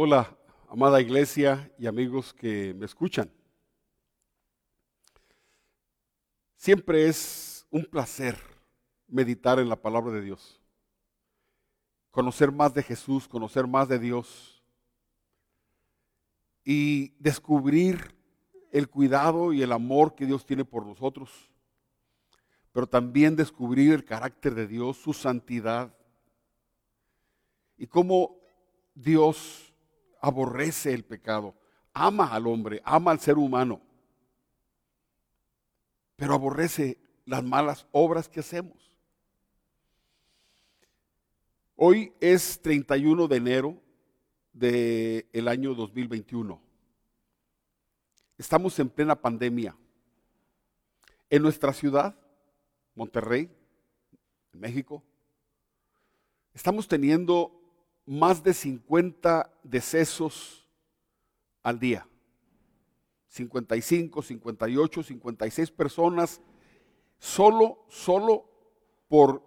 Hola, amada iglesia y amigos que me escuchan. Siempre es un placer meditar en la palabra de Dios, conocer más de Jesús, conocer más de Dios y descubrir el cuidado y el amor que Dios tiene por nosotros, pero también descubrir el carácter de Dios, su santidad y cómo Dios aborrece el pecado, ama al hombre, ama al ser humano, pero aborrece las malas obras que hacemos. Hoy es 31 de enero del año 2021. Estamos en plena pandemia. En nuestra ciudad, Monterrey, México, estamos teniendo más de 50 decesos al día. 55, 58, 56 personas solo, solo por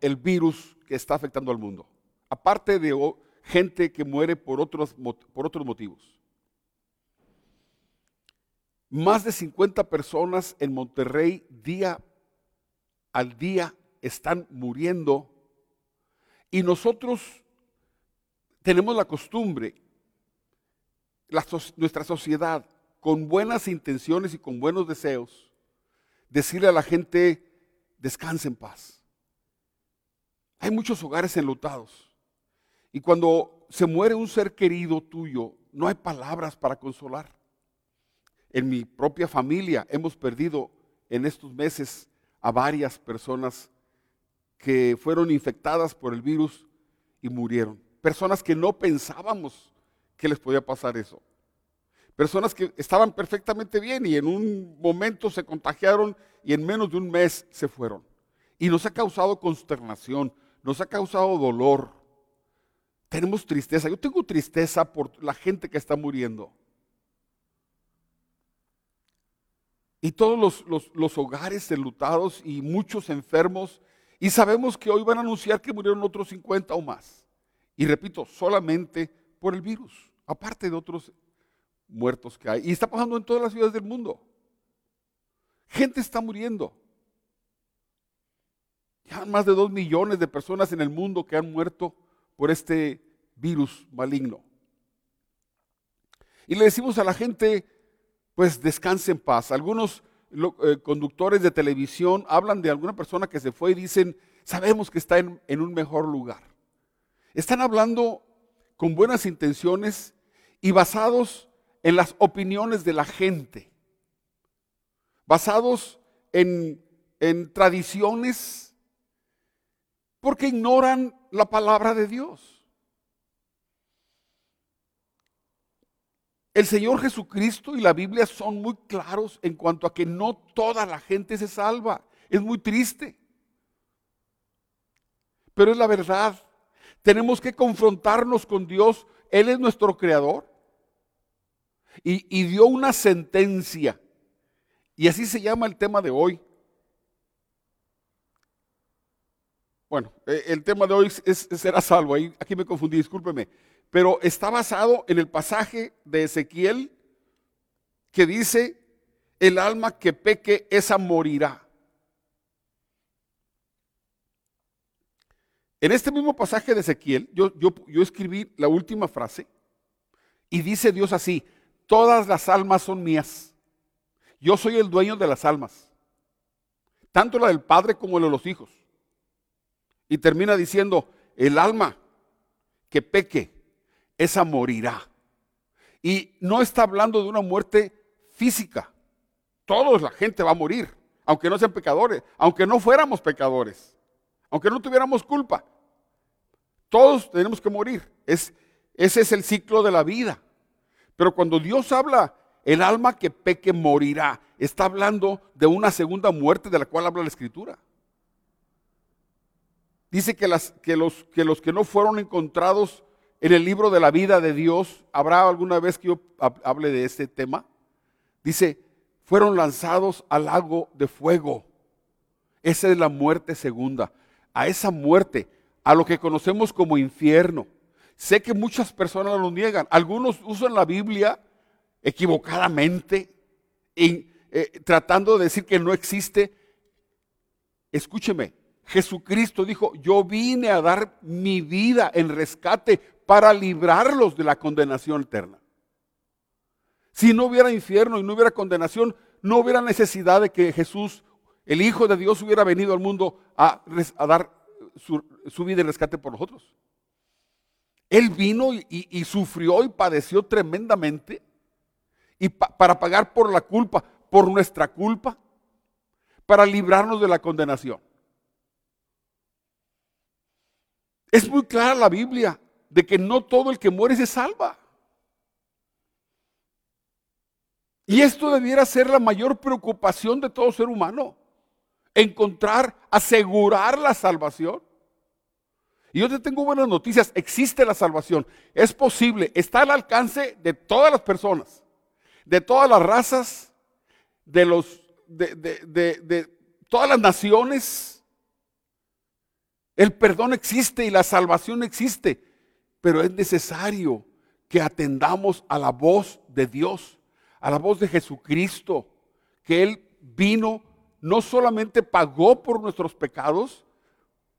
el virus que está afectando al mundo. Aparte de gente que muere por otros, por otros motivos. Más de 50 personas en Monterrey día al día están muriendo y nosotros tenemos la costumbre, nuestra sociedad, con buenas intenciones y con buenos deseos, decirle a la gente, descanse en paz. Hay muchos hogares enlutados. Y cuando se muere un ser querido tuyo, no hay palabras para consolar. En mi propia familia hemos perdido en estos meses a varias personas que fueron infectadas por el virus y murieron personas que no pensábamos que les podía pasar eso. Personas que estaban perfectamente bien y en un momento se contagiaron y en menos de un mes se fueron. Y nos ha causado consternación, nos ha causado dolor. Tenemos tristeza. Yo tengo tristeza por la gente que está muriendo. Y todos los, los hogares enlutados y muchos enfermos. Y sabemos que hoy van a anunciar que murieron otros 50 o más. Y repito, solamente por el virus, aparte de otros muertos que hay. Y está pasando en todas las ciudades del mundo. Gente está muriendo. Ya más de dos millones de personas en el mundo que han muerto por este virus maligno. Y le decimos a la gente, pues descanse en paz. Algunos eh, conductores de televisión hablan de alguna persona que se fue y dicen, sabemos que está en un mejor lugar. Están hablando con buenas intenciones y basados en las opiniones de la gente, basados en, tradiciones, porque ignoran la palabra de Dios. El Señor Jesucristo y la Biblia son muy claros en cuanto a que no toda la gente se salva. Es muy triste. Pero es la verdad. Tenemos que confrontarnos con Dios. Él es nuestro creador. Y, dio una sentencia. Y así se llama el tema de hoy. Bueno, eh, el tema de hoy es, será salvo. Aquí me confundí, discúlpeme. Pero está basado en el pasaje de Ezequiel que dice, el alma que peque, esa morirá. En este mismo pasaje de Ezequiel, yo, yo, escribí la última frase y dice Dios así, todas las almas son mías. Yo soy el dueño de las almas, tanto la del Padre como la de los hijos. Y termina diciendo, el alma que peque, esa morirá. Y no está hablando de una muerte física. Todos la gente va a morir, aunque no sean pecadores, aunque no fuéramos pecadores aunque no tuviéramos culpa. Todos tenemos que morir. Es, ese es el ciclo de la vida. Pero cuando Dios habla, el alma que peque morirá, está hablando de una segunda muerte de la cual habla la Escritura. Dice que, los, que los que no fueron encontrados en el libro de la vida de Dios, ¿habrá alguna vez que yo hable de este tema? Dice, fueron lanzados al lago de fuego. Esa es la muerte segunda a esa muerte, a lo que conocemos como infierno. Sé que muchas personas lo niegan. Algunos usan la Biblia equivocadamente, eh, tratando de decir que no existe. Escúcheme, Jesucristo dijo, yo vine a dar mi vida en rescate para librarlos de la condenación eterna. Si no hubiera infierno y no hubiera condenación, no hubiera necesidad de que Jesús, el Hijo de Dios, hubiera venido al mundo a, dar su, vida en rescate por nosotros. Él vino y, sufrió y padeció tremendamente y para pagar por la culpa, por nuestra culpa, para librarnos de la condenación. Es muy clara la Biblia de que no todo el que muere se salva. Y esto debiera ser la mayor preocupación de todo ser humano. Encontrar, asegurar la salvación. Y yo te tengo buenas noticias, existe la salvación, es posible, está al alcance de todas las personas, de todas las razas, de, los, de, de todas las naciones. El perdón existe y la salvación existe, pero es necesario que atendamos a la voz de Dios, a la voz de Jesucristo, que Él vino, no solamente pagó por nuestros pecados,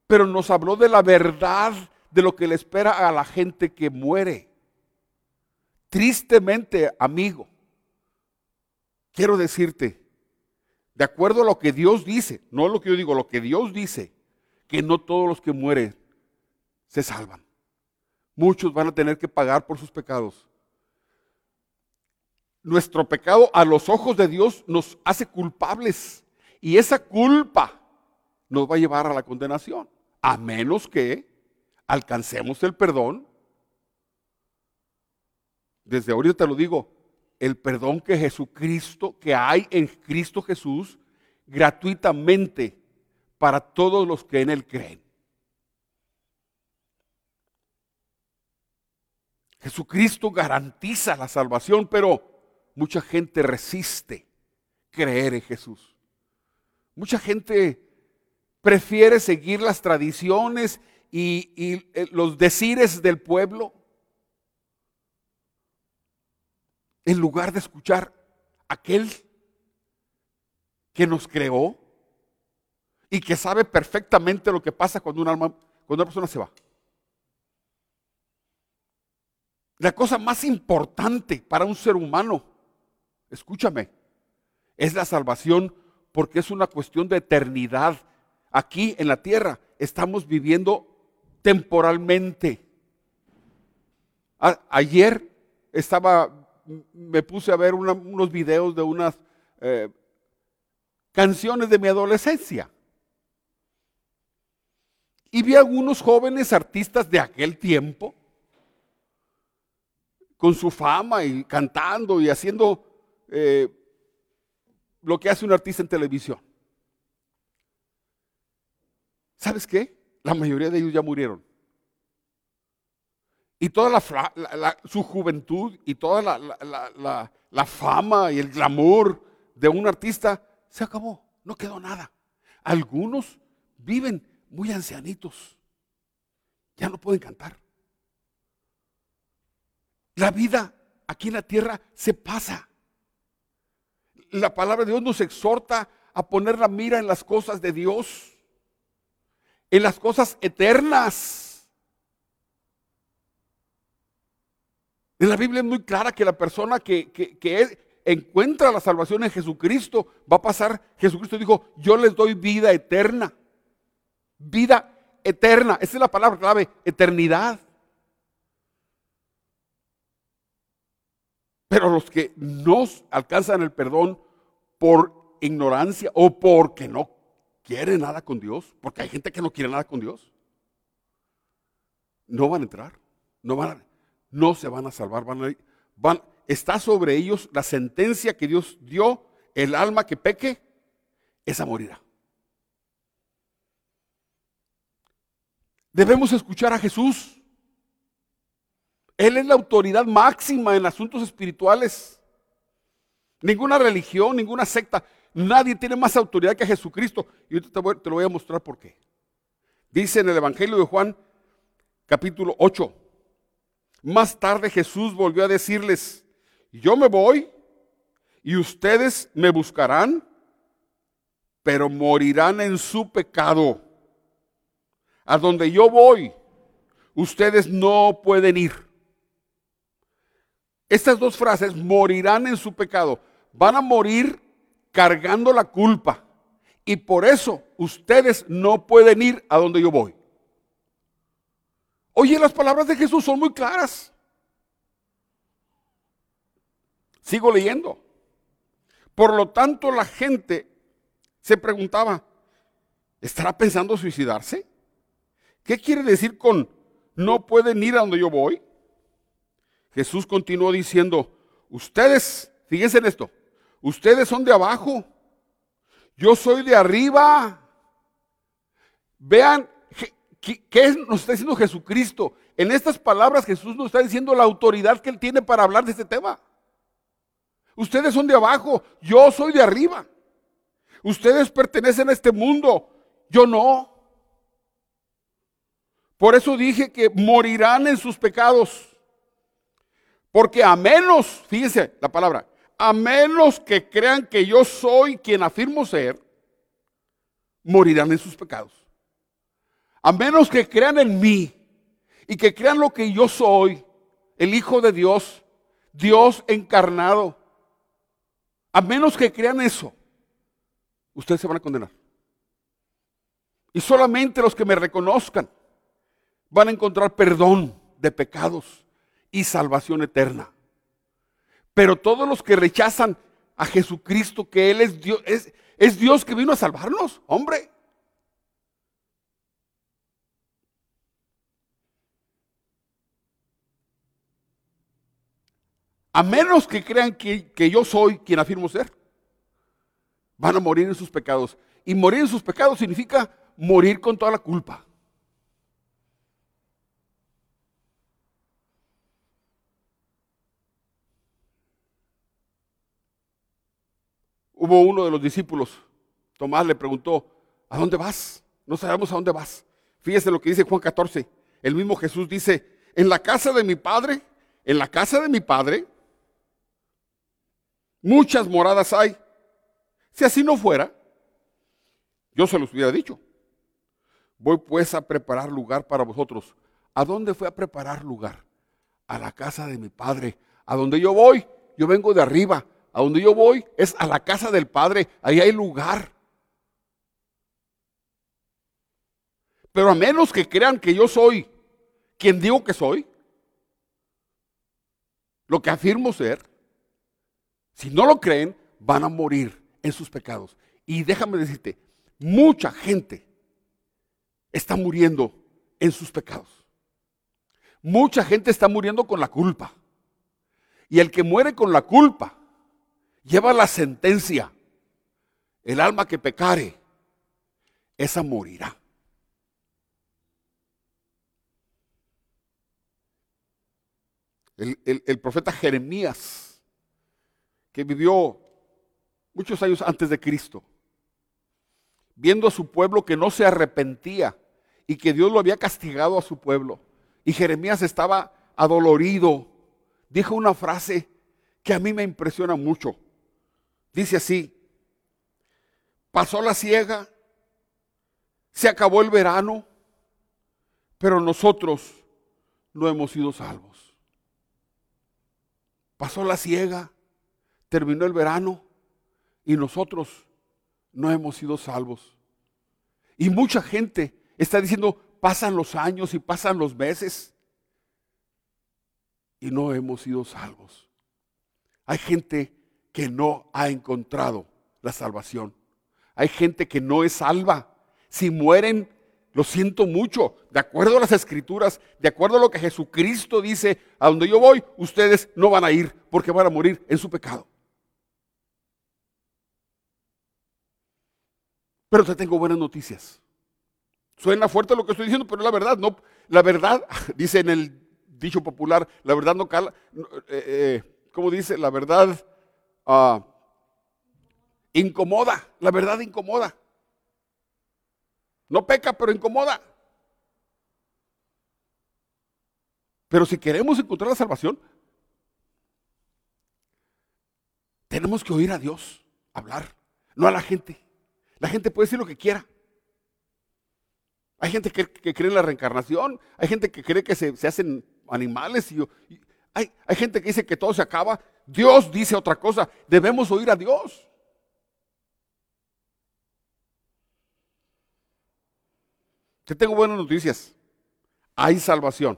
pero nos habló de la verdad de lo que le espera a la gente que muere. Tristemente, amigo, quiero decirte, de acuerdo a lo que Dios dice, no lo que yo digo, lo que Dios dice, que no todos los que mueren se salvan. Muchos van a tener que pagar por sus pecados. Nuestro pecado a los ojos de Dios nos hace culpables y esa culpa nos va a llevar a la condenación a menos que alcancemos el perdón. Desde ahorita te lo digo, el perdón que Jesucristo, que hay en Cristo Jesús, gratuitamente para todos los que en Él creen. Jesucristo garantiza la salvación, pero mucha gente resiste creer en Jesús. Mucha gente prefiere seguir las tradiciones y, eh, los decires del pueblo en lugar de escuchar aquel que nos creó y que sabe perfectamente lo que pasa cuando, un alma, cuando una persona se va. La cosa más importante para un ser humano, escúchame, es la salvación porque es una cuestión de eternidad aquí en la tierra. Estamos viviendo temporalmente. ayer estaba, me puse a ver unos videos de unas eh, canciones de mi adolescencia. Y vi a algunos jóvenes artistas de aquel tiempo con su fama y cantando y haciendo eh, lo que hace un artista en televisión. ¿Sabes qué? La mayoría de ellos ya murieron. Y toda su juventud y toda la, fama y el glamour de un artista se acabó. No quedó nada. Algunos viven muy ancianitos. Ya no pueden cantar. La vida aquí en la tierra se pasa. La palabra de Dios nos exhorta a poner la mira en las cosas de Dios en las cosas eternas. En la Biblia es muy clara que la persona que, encuentra la salvación en Jesucristo va a pasar, Jesucristo dijo, yo les doy vida eterna. Vida eterna. Esa es la palabra clave, eternidad. Pero los que no alcanzan el perdón por ignorancia o porque no quiere nada con Dios, porque hay gente que no quiere nada con Dios, no van a entrar, no, van no se van a salvar, van a, van, está sobre ellos la sentencia que Dios dio, el alma que peque, esa morirá. Debemos escuchar a Jesús. Él es la autoridad máxima en asuntos espirituales. Ninguna religión, ninguna secta. Nadie tiene más autoridad que Jesucristo. Y yo te, lo voy a mostrar por qué. Dice en el Evangelio de Juan, capítulo 8, Más tarde Jesús volvió a decirles, yo me voy y ustedes me buscarán, pero morirán en su pecado. A donde yo voy, ustedes no pueden ir. Estas dos frases, morirán en su pecado, van a morir cargando la culpa. Y por eso ustedes no pueden ir a donde yo voy. Oye, las palabras de Jesús son muy claras. Sigo leyendo. Por lo tanto, la gente se preguntaba, ¿estará pensando suicidarse? ¿Qué quiere decir con no pueden ir a donde yo voy? Jesús continuó diciendo, ustedes, fíjense en esto, ustedes son de abajo, yo soy de arriba. Vean qué nos está diciendo Jesucristo. En estas palabras Jesús nos está diciendo la autoridad que Él tiene para hablar de este tema. Ustedes son de abajo, yo soy de arriba. Ustedes pertenecen a este mundo, yo no. Por eso dije que morirán en sus pecados. Porque a menos, fíjense la palabra, a menos que crean que yo soy quien afirmo ser, morirán en sus pecados. A menos que crean en mí y que crean lo que yo soy, el Hijo de Dios, Dios encarnado. A menos que crean eso, ustedes se van a condenar. Y solamente los que me reconozcan van a encontrar perdón de pecados y salvación eterna. Pero todos los que rechazan a Jesucristo, que Él es Dios, es, Dios que vino a salvarnos, hombre. A menos que crean que, que, yo soy quien afirmo ser, van a morir en sus pecados. Y morir en sus pecados significa morir con toda la culpa. Hubo uno de los discípulos, Tomás le preguntó, ¿a dónde vas? No sabemos a dónde vas. Fíjese lo que dice Juan 14. El mismo Jesús dice, en la casa de mi padre, en la casa de mi padre, muchas moradas hay. Si así no fuera, yo se los hubiera dicho. Voy pues a preparar lugar para vosotros. ¿A dónde fue a preparar lugar? A la casa de mi padre. A donde yo voy, yo vengo de arriba a donde yo voy es a la casa del Padre, ahí hay lugar. Pero a menos que crean que yo soy quien digo que soy, lo que afirmo ser, si no lo creen, van a morir en sus pecados. Y déjame decirte, mucha gente está muriendo en sus pecados. Mucha gente está muriendo con la culpa. Y el que muere con la culpa lleva la sentencia. El alma que pecare, esa morirá. El, profeta Jeremías, que vivió muchos años antes de Cristo, viendo a su pueblo que no se arrepentía y que Dios lo había castigado a su pueblo, y Jeremías estaba adolorido, dijo una frase que a mí me impresiona mucho. Dice así, pasó la siega, se acabó el verano, pero nosotros no hemos sido salvos. Pasó la siega, terminó el verano y nosotros no hemos sido salvos. Y mucha gente está diciendo, pasan los años y pasan los meses y no hemos sido salvos. Hay gente que no ha encontrado la salvación. Hay gente que no es salva. Si mueren, lo siento mucho. De acuerdo a las escrituras, de acuerdo a lo que Jesucristo dice, a donde yo voy, ustedes no van a ir porque van a morir en su pecado. Pero te tengo buenas noticias. Suena fuerte lo que estoy diciendo, pero la verdad, no, la verdad, dice en el dicho popular, la verdad no cala, eh, eh, ¿cómo dice? La verdad Ah, incomoda, la verdad incomoda. No peca, pero incomoda. Pero si queremos encontrar la salvación, tenemos que oír a Dios hablar, no a la gente. La gente puede decir lo que quiera. Hay gente que, cree en la reencarnación, hay gente que cree que se, hacen animales, y, hay, hay gente que dice que todo se acaba. Dios dice otra cosa, debemos oír a Dios. Te tengo buenas noticias. Hay salvación,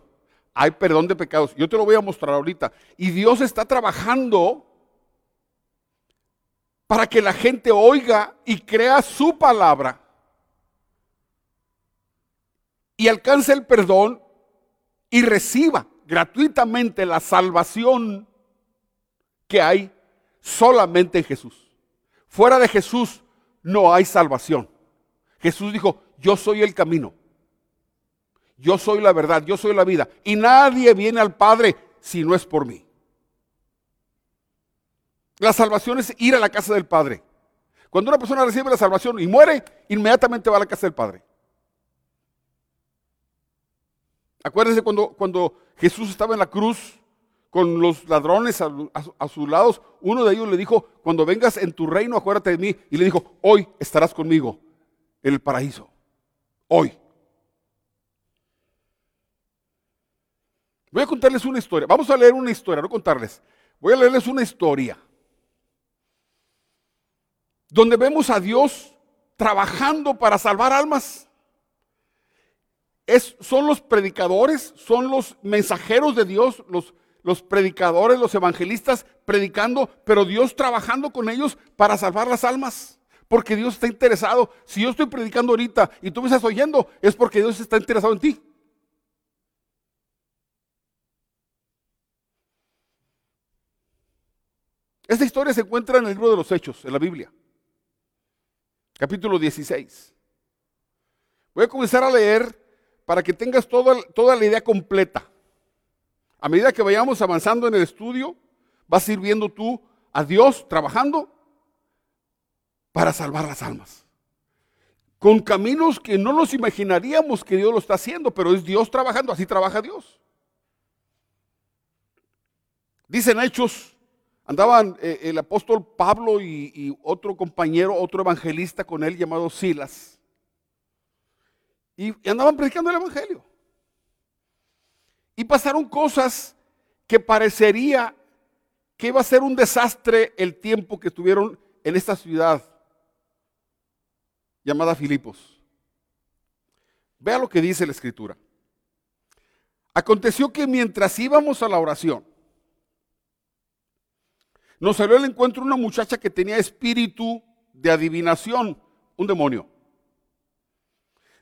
hay perdón de pecados. Yo te lo voy a mostrar ahorita. Y Dios está trabajando para que la gente oiga y crea su palabra y alcance el perdón y reciba gratuitamente la salvación que hay solamente en Jesús. Fuera de Jesús no hay salvación. Jesús dijo, yo soy el camino, yo soy la verdad, yo soy la vida. Y nadie viene al Padre si no es por mí. La salvación es ir a la casa del Padre. Cuando una persona recibe la salvación y muere, inmediatamente va a la casa del Padre. Acuérdense cuando, cuando Jesús estaba en la cruz con los ladrones a, sus lados, uno de ellos le dijo, cuando vengas en tu reino, acuérdate de mí. Y le dijo, hoy estarás conmigo en el paraíso. Hoy. Voy a contarles una historia. Vamos a leer una historia, no contarles. Voy a leerles una historia. Donde vemos a Dios trabajando para salvar almas son los predicadores, son los mensajeros de Dios, los, los predicadores, los evangelistas predicando, pero Dios trabajando con ellos para salvar las almas. Porque Dios está interesado. Si yo estoy predicando ahorita y tú me estás oyendo, es porque Dios está interesado en ti. Esta historia se encuentra en el libro de los Hechos, en la Biblia. Capítulo 16. Voy a comenzar a leer para que tengas toda, toda la idea completa. A medida que vayamos avanzando en el estudio, vas a ir viendo tú a Dios trabajando para salvar las almas. Con caminos que no nos imaginaríamos que Dios lo está haciendo, pero es Dios trabajando, así trabaja Dios. Dicen hechos, andaban eh, el apóstol Pablo y otro compañero, otro evangelista con él llamado Silas y, andaban predicando el Evangelio. Y pasaron cosas que parecería que iba a ser un desastre el tiempo que estuvieron en esta ciudad llamada Filipos. Vea lo que dice la escritura. Aconteció que mientras íbamos a la oración, nos salió al encuentro una muchacha que tenía espíritu de adivinación, un demonio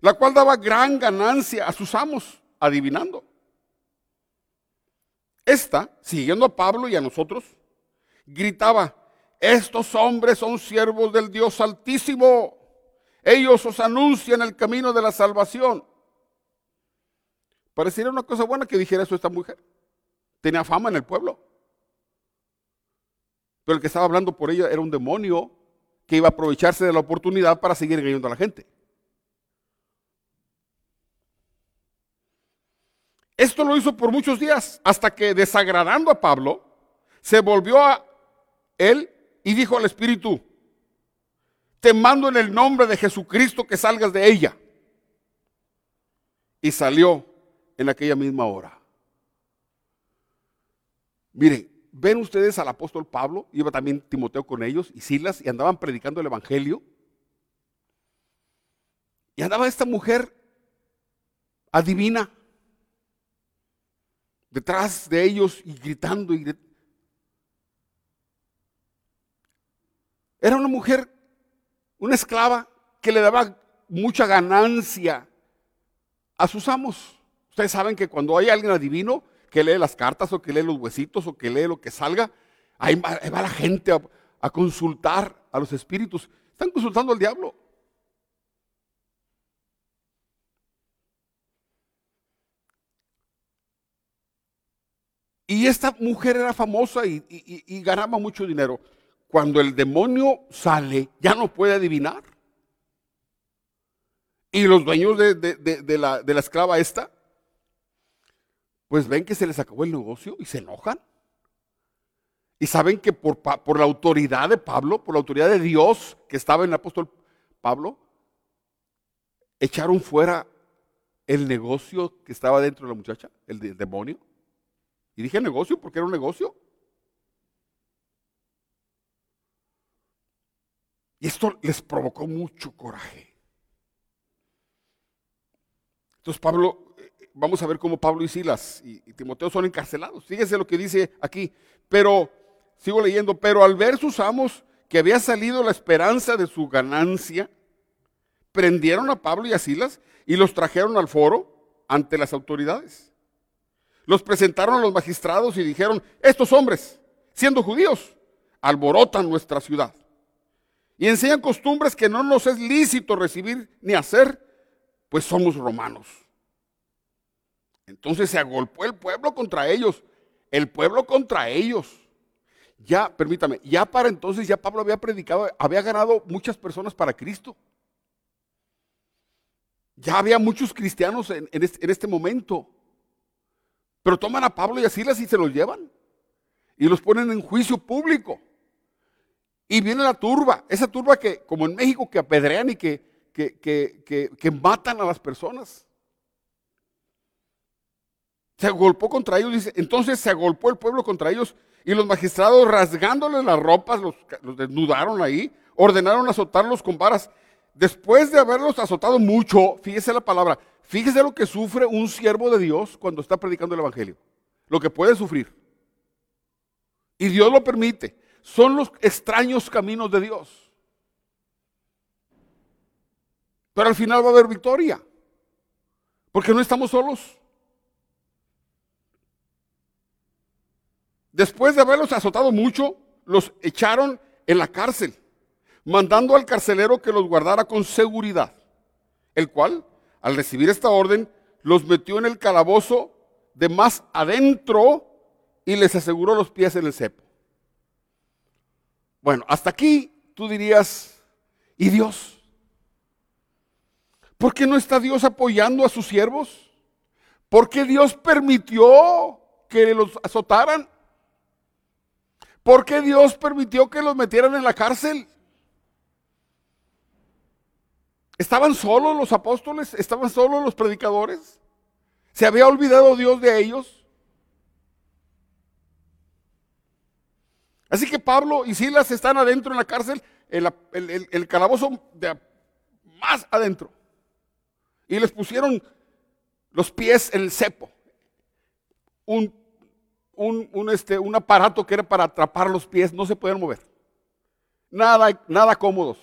la cual daba gran ganancia a sus amos, adivinando. Esta, siguiendo a Pablo y a nosotros, gritaba, estos hombres son siervos del Dios Altísimo, ellos os anuncian el camino de la salvación. Parecería una cosa buena que dijera eso esta mujer. Tenía fama en el pueblo. Pero el que estaba hablando por ella era un demonio que iba a aprovecharse de la oportunidad para seguir engañando a la gente. Esto lo hizo por muchos días, hasta que desagradando a Pablo, se volvió a él y dijo al Espíritu, te mando en el nombre de Jesucristo que salgas de ella. Y salió en aquella misma hora. Miren, ven ustedes al apóstol Pablo, iba también Timoteo con ellos y Silas y andaban predicando el Evangelio. Y andaba esta mujer adivina detrás de ellos y gritando. Y Era una mujer, una esclava que le daba mucha ganancia a sus amos. Ustedes saben que cuando hay alguien adivino que lee las cartas o que lee los huesitos o que lee lo que salga, ahí va, la gente a consultar a los espíritus. Están consultando al diablo. Y esta mujer era famosa y, ganaba mucho dinero. Cuando el demonio sale, ya no puede adivinar. Y los dueños de, la, esclava esta, pues ven que se les acabó el negocio y se enojan. Y saben que por, por, la autoridad de Pablo, por la autoridad de Dios que estaba en el apóstol Pablo, echaron fuera el negocio que estaba dentro de la muchacha, el demonio. Y dije negocio porque era un negocio. Y esto les provocó mucho coraje. Entonces Pablo, eh, vamos a ver cómo Pablo y Silas y, Timoteo son encarcelados. Fíjense lo que dice aquí. Pero, sigo leyendo, pero al ver sus amos que había salido la esperanza de su ganancia, prendieron a Pablo y a Silas y los trajeron al foro ante las autoridades. Los presentaron a los magistrados y dijeron, estos hombres, siendo judíos, alborotan nuestra ciudad y enseñan costumbres que no nos es lícito recibir ni hacer, pues somos romanos. Entonces se agolpó el pueblo contra ellos, el pueblo contra ellos. Ya, permítame, ya para entonces ya Pablo había predicado, había ganado muchas personas para Cristo. Ya había muchos cristianos en, este, en este momento. Pero toman a Pablo y a Silas y se los llevan. Y los ponen en juicio público. Y viene la turba, esa turba que, como en México, que apedrean y que, que, matan a las personas. Se agolpó contra ellos, dice. Entonces se agolpó el pueblo contra ellos y los magistrados, rasgándoles las ropas, los, los desnudaron ahí, ordenaron azotarlos con varas. Después de haberlos azotado mucho, fíjese la palabra, fíjese lo que sufre un siervo de Dios cuando está predicando el Evangelio. Lo que puede sufrir. Y Dios lo permite. Son los extraños caminos de Dios. Pero al final va a haber victoria. Porque no estamos solos. Después de haberlos azotado mucho, los echaron en la cárcel mandando al carcelero que los guardara con seguridad, el cual, al recibir esta orden, los metió en el calabozo de más adentro y les aseguró los pies en el cepo. Bueno, hasta aquí tú dirías, ¿y Dios? ¿Por qué no está Dios apoyando a sus siervos? ¿Por qué Dios permitió que los azotaran? ¿Por qué Dios permitió que los metieran en la cárcel? ¿Estaban solos los apóstoles? ¿Estaban solos los predicadores? ¿Se había olvidado Dios de ellos? Así que Pablo y Silas están adentro en la cárcel, el, calabozo más adentro. Y les pusieron los pies en el cepo. Este, un aparato que era para atrapar los pies, no se podían mover. Nada cómodos.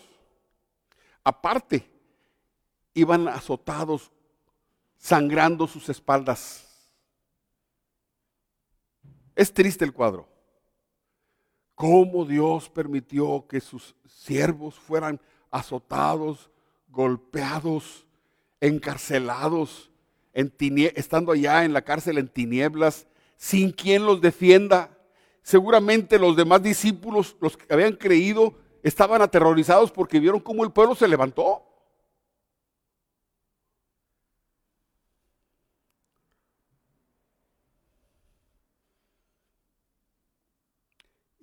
Aparte, iban azotados, sangrando sus espaldas. Es triste el cuadro. Cómo Dios permitió que sus siervos fueran azotados, golpeados, encarcelados, estando allá en la cárcel en tinieblas, sin quien los defienda. Seguramente los demás discípulos, los que habían creído, estaban aterrorizados porque vieron cómo el pueblo se levantó.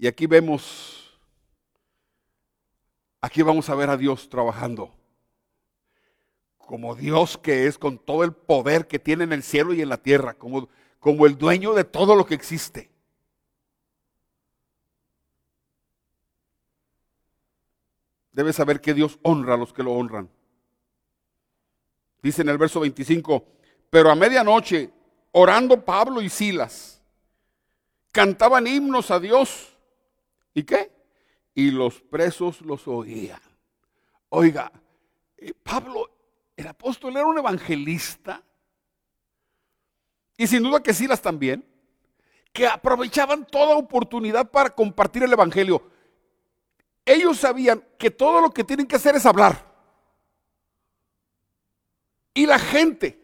Y aquí vemos, aquí vamos a ver a Dios trabajando. Como Dios que es con todo el poder que tiene en el cielo y en la tierra, como, como el dueño de todo lo que existe. Debes saber que Dios honra a los que lo honran. Dice en el verso 25, pero a medianoche, orando Pablo y Silas, cantaban himnos a Dios ¿Y qué? Y los presos los oían. Oiga, eh, Pablo, el apóstol era un evangelista. Y sin duda que Silas también. Que aprovechaban toda oportunidad para compartir el evangelio. Ellos sabían que todo lo que tienen que hacer es hablar. Y la gente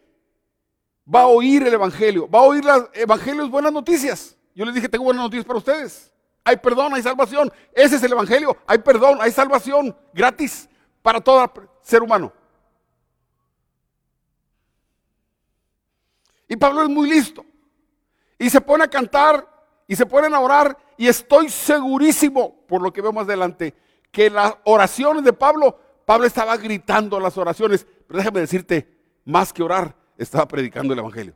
va a oír el evangelio. Va a oír el evangelio, es buenas noticias. Yo les dije, tengo buenas noticias para ustedes. Hay perdón, hay salvación. Ese es el Evangelio. Hay perdón, hay salvación gratis para todo ser humano. Y Pablo es muy listo. Y se pone a cantar y se ponen a orar y estoy segurísimo, por lo que veo más adelante, que las oraciones de Pablo, Pablo estaba gritando las oraciones, pero déjame decirte, más que orar, estaba predicando el Evangelio.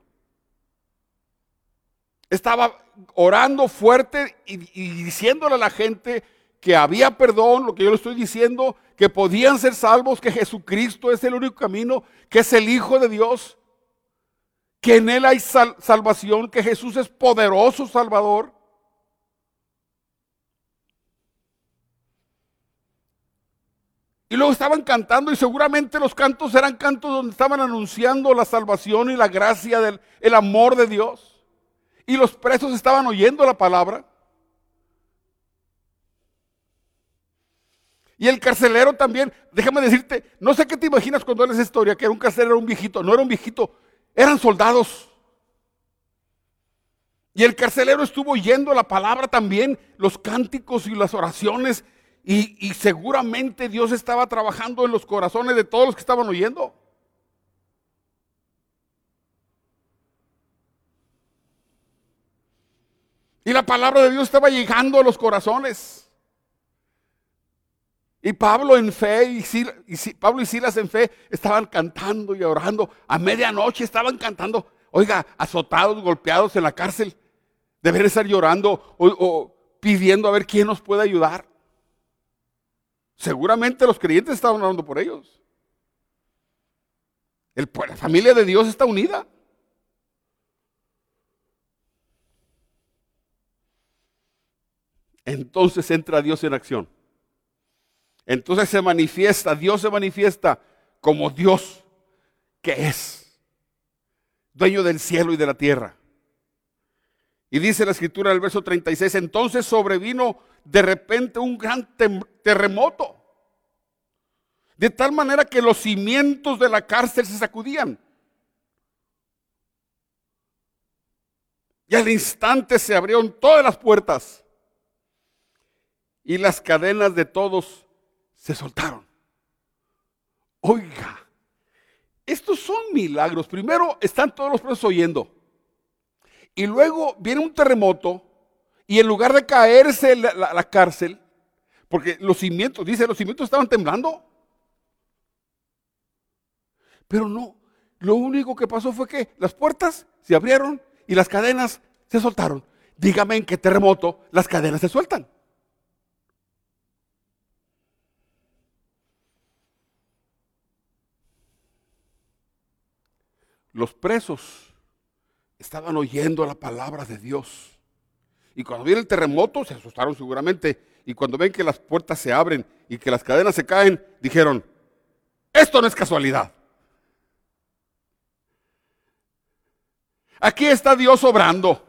Estaba orando fuerte y, diciéndole a la gente que había perdón, lo que yo le estoy diciendo, que podían ser salvos, que Jesucristo es el único camino, que es el Hijo de Dios, que en Él hay salvación, que Jesús es poderoso Salvador. Y luego estaban cantando y seguramente los cantos eran cantos donde estaban anunciando la salvación y la gracia del el amor de Dios. Y los presos estaban oyendo la palabra. Y el carcelero también, déjame decirte, no sé qué te imaginas cuando lees esa historia, que era un carcelero, un viejito, no era un viejito, eran soldados. Y el carcelero estuvo oyendo la palabra también, los cánticos y las oraciones y, seguramente Dios estaba trabajando en los corazones de todos los que estaban oyendo. Y la palabra de Dios estaba llegando a los corazones. Y Pablo en fe, y, Pablo y Silas en fe estaban cantando y orando. A medianoche estaban cantando. Oiga, azotados, golpeados en la cárcel. Deberían estar llorando o pidiendo a ver quién nos puede ayudar. Seguramente los creyentes estaban orando por ellos. la familia de Dios está unida. Entonces entra Dios en acción. Entonces se manifiesta, Dios se manifiesta como Dios que es, dueño del cielo y de la tierra. Y dice la escritura del verso 36, entonces sobrevino de repente un gran terremoto. De tal manera que los cimientos de la cárcel se sacudían. Y al instante se abrieron todas las puertas. Y las cadenas de todos se soltaron. Oiga, estos son milagros. Primero están todos los presos oyendo. Y luego viene un terremoto y en lugar de caerse la, cárcel, porque los cimientos, dice, los cimientos estaban temblando. Pero no, lo único que pasó fue que las puertas se abrieron y las cadenas se soltaron. Dígame en qué terremoto las cadenas se sueltan. Los presos estaban oyendo la palabra de Dios. Y cuando viene el terremoto, se asustaron seguramente. Y cuando ven que las puertas se abren y que las cadenas se caen, dijeron, esto no es casualidad. Aquí está Dios obrando.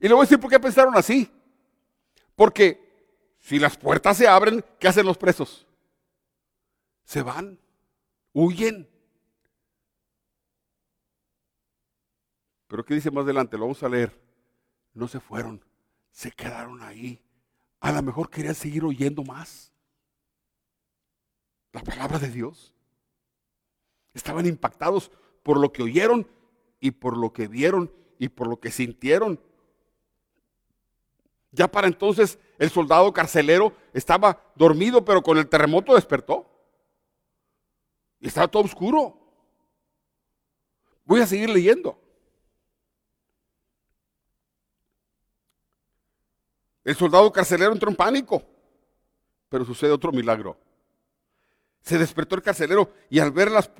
Y le voy a decir por qué pensaron así. Porque si las puertas se abren, ¿qué hacen los presos? Se van, huyen. Pero ¿qué dice más adelante? Lo vamos a leer. No se fueron, se quedaron ahí. A lo mejor querían seguir oyendo más. La palabra de Dios. Estaban impactados por lo que oyeron y por lo que vieron y por lo que sintieron. Ya para entonces el soldado carcelero estaba dormido, pero con el terremoto despertó. Y estaba todo oscuro. Voy a seguir leyendo. El soldado carcelero entró en pánico, pero sucede otro milagro. Se despertó el carcelero y al ver las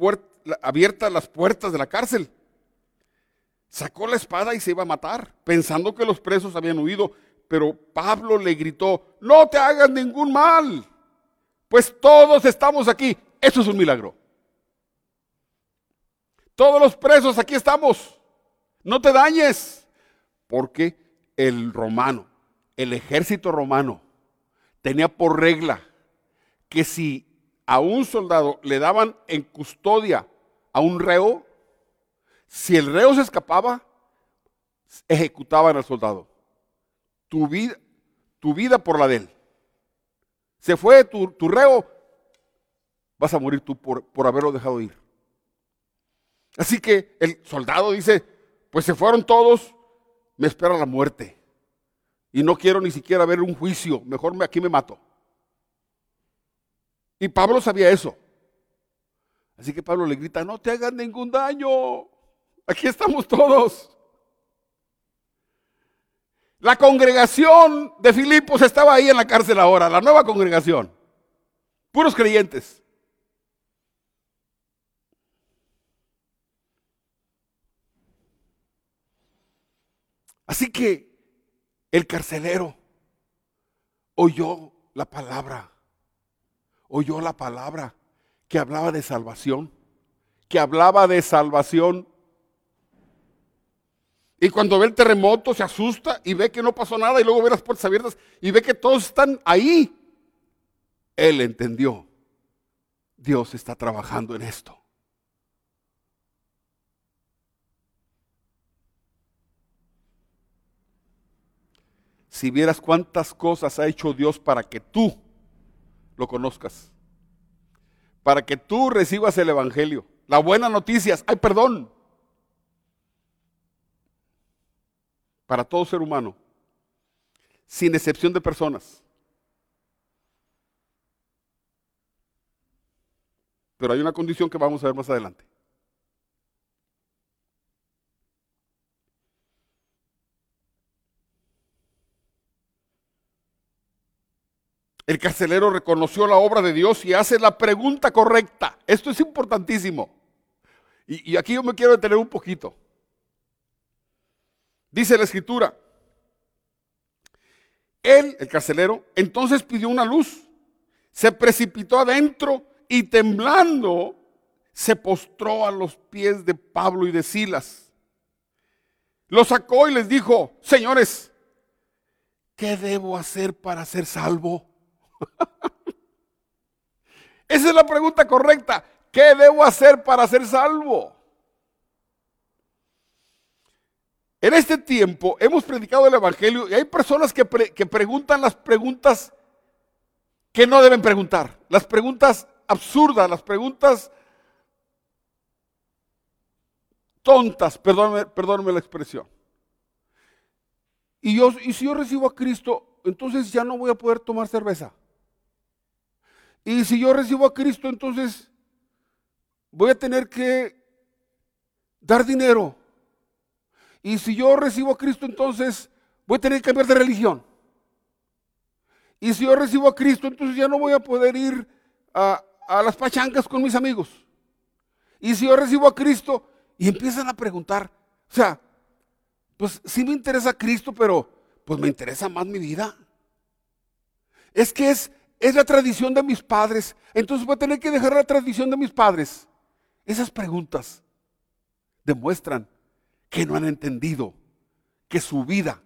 abiertas las puertas de la cárcel, sacó la espada y se iba a matar, pensando que los presos habían huido. Pero Pablo le gritó, no te hagas ningún mal, pues todos estamos aquí. Eso es un milagro. Todos los presos aquí estamos. No te dañes, porque el romano el ejército romano tenía por regla que si a un soldado le daban en custodia a un reo, si el reo se escapaba, ejecutaban al soldado. Tu vida, tu vida por la de él. Se fue tu, reo, vas a morir tú por, por haberlo dejado ir. Así que el soldado dice, pues se fueron todos, me espera la muerte. Y no quiero ni siquiera ver un juicio, mejor me, aquí me mato. Y Pablo sabía eso. Así que Pablo le grita, no te hagan ningún daño, aquí estamos todos. La congregación de Filipos estaba ahí en la cárcel ahora, la nueva congregación. Puros creyentes. Así que el carcelero oyó la palabra, oyó la palabra que hablaba de salvación, que hablaba de salvación y cuando ve el terremoto se asusta y ve que no pasó nada y luego ve las puertas abiertas y ve que todos están ahí. Él entendió. Dios está trabajando en esto. Si vieras cuántas cosas ha hecho Dios para que tú lo conozcas, para que tú recibas el Evangelio, la buena noticia, hay perdón, para todo ser humano, sin excepción de personas. Pero hay una condición que vamos a ver más adelante. El carcelero reconoció la obra de Dios y hace la pregunta correcta. Esto es importantísimo. Y, aquí yo me quiero detener un poquito. Dice la escritura, él, el carcelero, entonces pidió una luz, se precipitó adentro y temblando se postró a los pies de Pablo y de Silas. Lo sacó y les dijo, señores, ¿qué debo hacer para ser salvo? Esa es la pregunta correcta. ¿Qué debo hacer para ser salvo? En este tiempo hemos predicado el Evangelio y hay personas que, preguntan las preguntas que no deben preguntar, las preguntas absurdas, las preguntas tontas, perdóname, la expresión. Y, yo, y si yo recibo a Cristo, entonces ya no voy a poder tomar cerveza. Y si yo recibo a Cristo, entonces voy a tener que dar dinero. Y si yo recibo a Cristo, entonces voy a tener que cambiar de religión. Y si yo recibo a Cristo, entonces ya no voy a poder ir a, las pachangas con mis amigos. Y si yo recibo a Cristo, y empiezan a preguntar, o sea, pues sí me interesa Cristo, pero pues me interesa más mi vida. Es que es, es la tradición de mis padres, entonces voy a tener que dejar la tradición de mis padres. Esas preguntas demuestran que no han entendido que su vida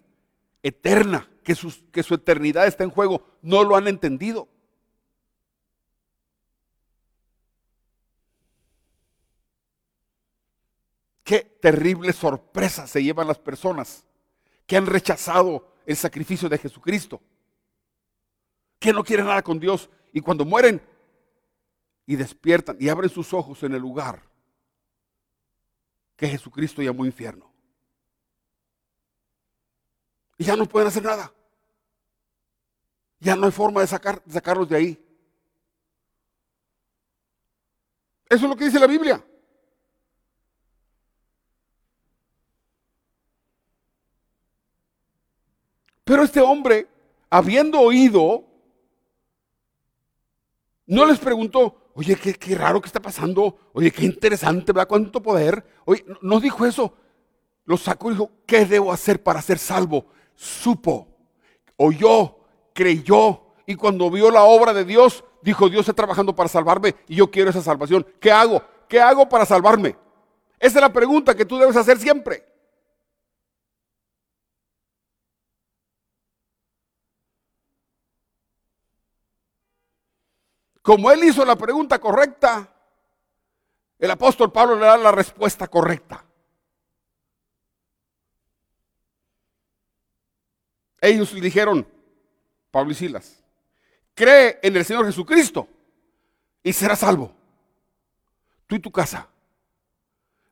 eterna, que, que su eternidad está en juego, no lo han entendido. Qué terrible sorpresa se llevan las personas que han rechazado el sacrificio de Jesucristo, que no quieren nada con Dios y cuando mueren y despiertan y abren sus ojos en el lugar que Jesucristo llamó infierno. Y ya no pueden hacer nada. Ya no hay forma de, sacar, sacarlos de ahí. Eso es lo que dice la Biblia. Pero este hombre, habiendo oído, no les preguntó, Oye, qué, raro que está pasando. Oye, qué interesante, ¿verdad? Cuánto poder. Oye, no, dijo eso. Lo sacó y dijo, ¿qué debo hacer para ser salvo? Supo, oyó, creyó. Y cuando vio la obra de Dios, dijo, Dios está trabajando para salvarme y yo quiero esa salvación. ¿Qué hago? ¿Qué hago para salvarme? Esa es la pregunta que tú debes hacer siempre. Como él hizo la pregunta correcta, el apóstol Pablo le da la respuesta correcta. Ellos le dijeron, Pablo y Silas, cree en el Señor Jesucristo y serás salvo. Tú y tu casa.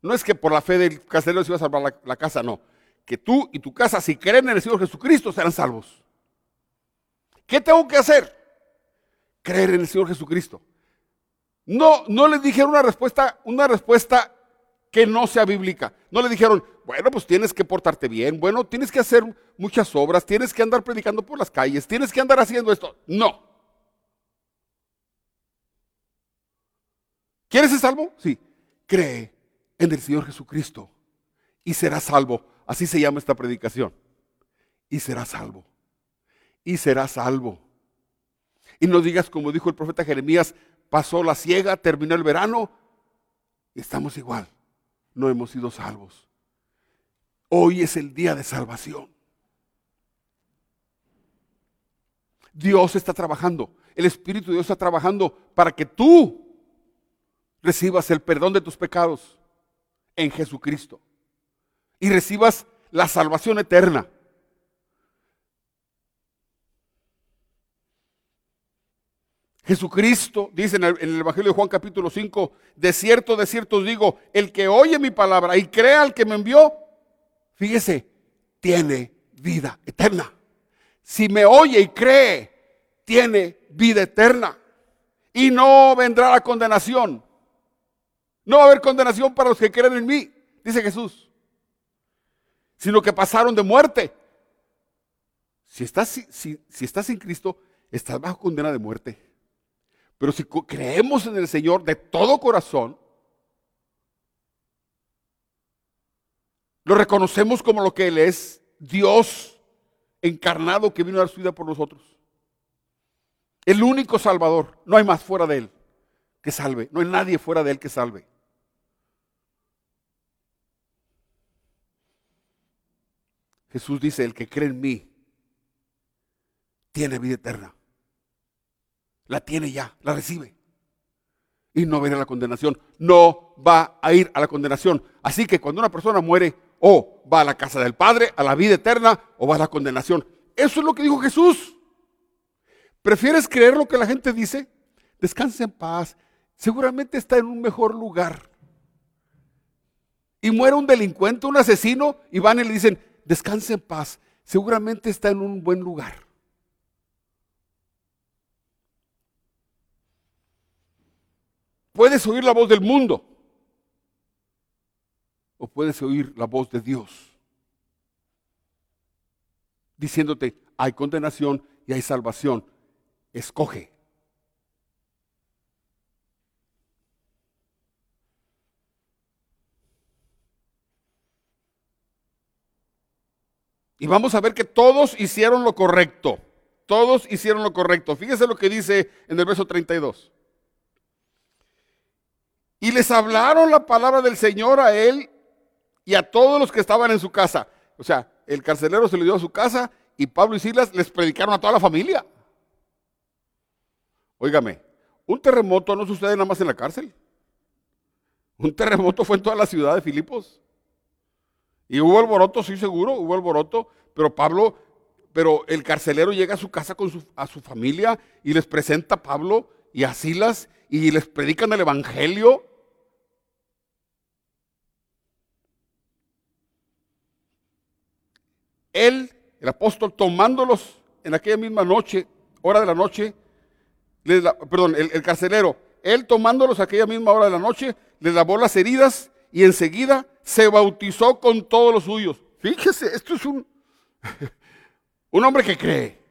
No es que por la fe del carcelero se iba a salvar la, la casa, no. Que tú y tu casa, si creen en el Señor Jesucristo, serán salvos. ¿Qué tengo que hacer? Creer en el Señor Jesucristo. No, no le dijeron una respuesta, una respuesta que no sea bíblica. No le dijeron, bueno, pues tienes que portarte bien, bueno, tienes que hacer muchas obras, tienes que andar predicando por las calles, tienes que andar haciendo esto. No. ¿Quieres ser salvo? Sí. Cree en el Señor Jesucristo y serás salvo. Así se llama esta predicación. Y serás salvo. Y serás salvo. Y no digas como dijo el profeta Jeremías, pasó la ciega, terminó el verano y estamos igual. No hemos sido salvos. Hoy es el día de salvación. Dios está trabajando. El Espíritu de Dios está trabajando para que tú recibas el perdón de tus pecados en Jesucristo y recibas la salvación eterna. Jesucristo dice en el, Evangelio de Juan capítulo 5, de cierto, de cierto os digo, el que oye mi palabra y crea al que me envió, Fíjese, tiene vida eterna. Si me oye y cree, tiene vida eterna. Y no vendrá la condenación. No va a haber condenación para los que creen en mí, dice Jesús. Sino que pasaron de muerte. Si estás, si, si estás en Cristo, estás bajo condena de muerte. Pero si creemos en el Señor de todo corazón, Lo reconocemos como lo que Él es, Dios encarnado que vino a dar su vida por nosotros. El único Salvador, no hay más fuera de Él que salve, no hay nadie fuera de Él que salve. Jesús dice, el que cree en mí tiene vida eterna. La tiene ya, la recibe. Y no verá la condenación. No va a ir a la condenación. Así que cuando una persona muere, o va a la casa del Padre, a la vida eterna, o va a la condenación. Eso es lo que dijo Jesús. ¿Prefieres creer lo que la gente dice? Descansa en paz. Seguramente está en un mejor lugar. Y muere un delincuente, un asesino, y van y le dicen, descansa en paz. Seguramente está en un buen lugar. Puedes oír la voz del mundo, o puedes oír la voz de Dios diciéndote, hay condenación y hay salvación. Escoge. Y vamos a ver que todos hicieron lo correcto. Todos hicieron lo correcto. Fíjese lo que dice en el verso 32. Y les hablaron la palabra del Señor a él y a todos los que estaban en su casa. O sea, el carcelero se le dio a su casa y Pablo y Silas les predicaron a toda la familia. Óigame, un terremoto no sucede nada más en la cárcel. Un terremoto fue en toda la ciudad de Filipos. Y hubo alboroto, sí, seguro, hubo alboroto, pero Pablo, pero el carcelero llega a su casa con su, a su familia y les presenta a Pablo y a Silas y les predican el evangelio él, el apóstol, tomándolos en aquella misma noche, hora de la noche, perdón, el, carcelero, él tomándolos aquella misma hora de la noche, les lavó las heridas y enseguida se bautizó con todos los suyos. Fíjese, esto es un, un hombre que cree.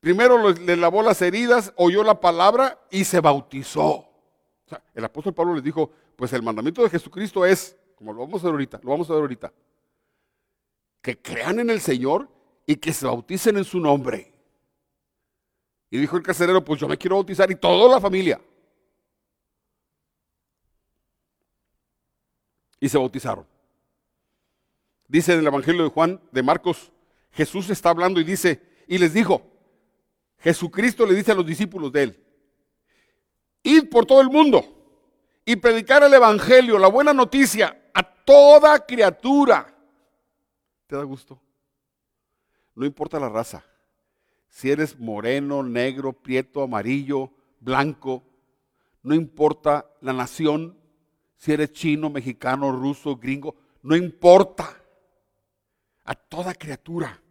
Primero le lavó las heridas, oyó la palabra y se bautizó. el apóstol Pablo les dijo, pues el mandamiento de Jesucristo es, como lo vamos a ver ahorita, lo vamos a ver ahorita, que crean en el Señor y que se bauticen en su nombre. Y dijo el carcelero, pues yo me quiero bautizar y toda la familia. Y se bautizaron. Dice en el Evangelio de Juan, de Marcos, Jesús está hablando y dice, y les dijo, Jesucristo le dice a los discípulos de él, id por todo el mundo y predicar el Evangelio, la buena noticia, a toda criatura. ¿Te da gusto? No importa la raza. Si eres moreno, negro, prieto, amarillo, blanco, no importa la nación, si eres chino, mexicano, ruso, gringo, no importa. A toda criatura.